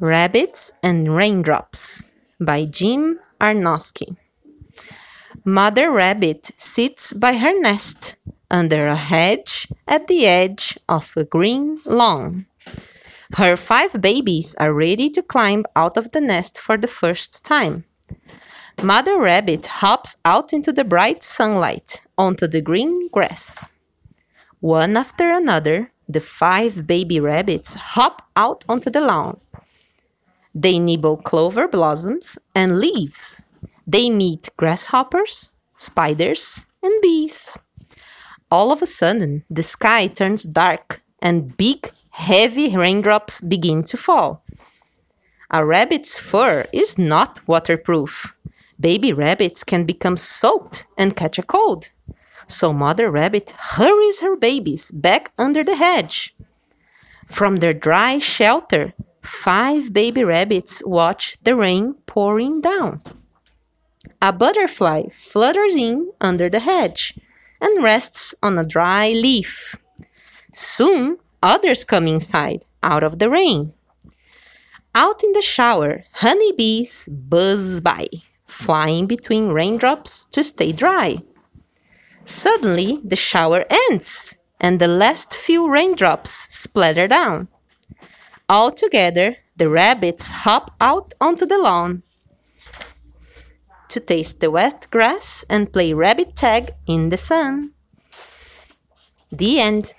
Rabbits and Raindrops by Jim Arnosky. Mother Rabbit sits by her nest under a hedge at the edge of a green lawn. Her five babies are ready to climb out of the nest for the first time. Mother Rabbit hops out into the bright sunlight onto the green grass. One after another, the five baby rabbits hop out onto the lawn. They nibble clover blossoms and leaves. They meet grasshoppers, spiders, and bees. All of a sudden, the sky turns dark and big, heavy raindrops begin to fall. A rabbit's fur is not waterproof. Baby rabbits can become soaked and catch a cold. So Mother Rabbit hurries her babies back under the hedge. From their dry shelter, five baby rabbits watch the rain pouring down. A butterfly flutters in under the hedge and rests on a dry leaf. Soon, others come inside, out of the rain. Out in the shower, honeybees buzz by, flying between raindrops to stay dry. Suddenly, the shower ends, and the last few raindrops splatter down. All together, the rabbits hop out onto the lawn to taste the wet grass and play rabbit tag in the sun. The end.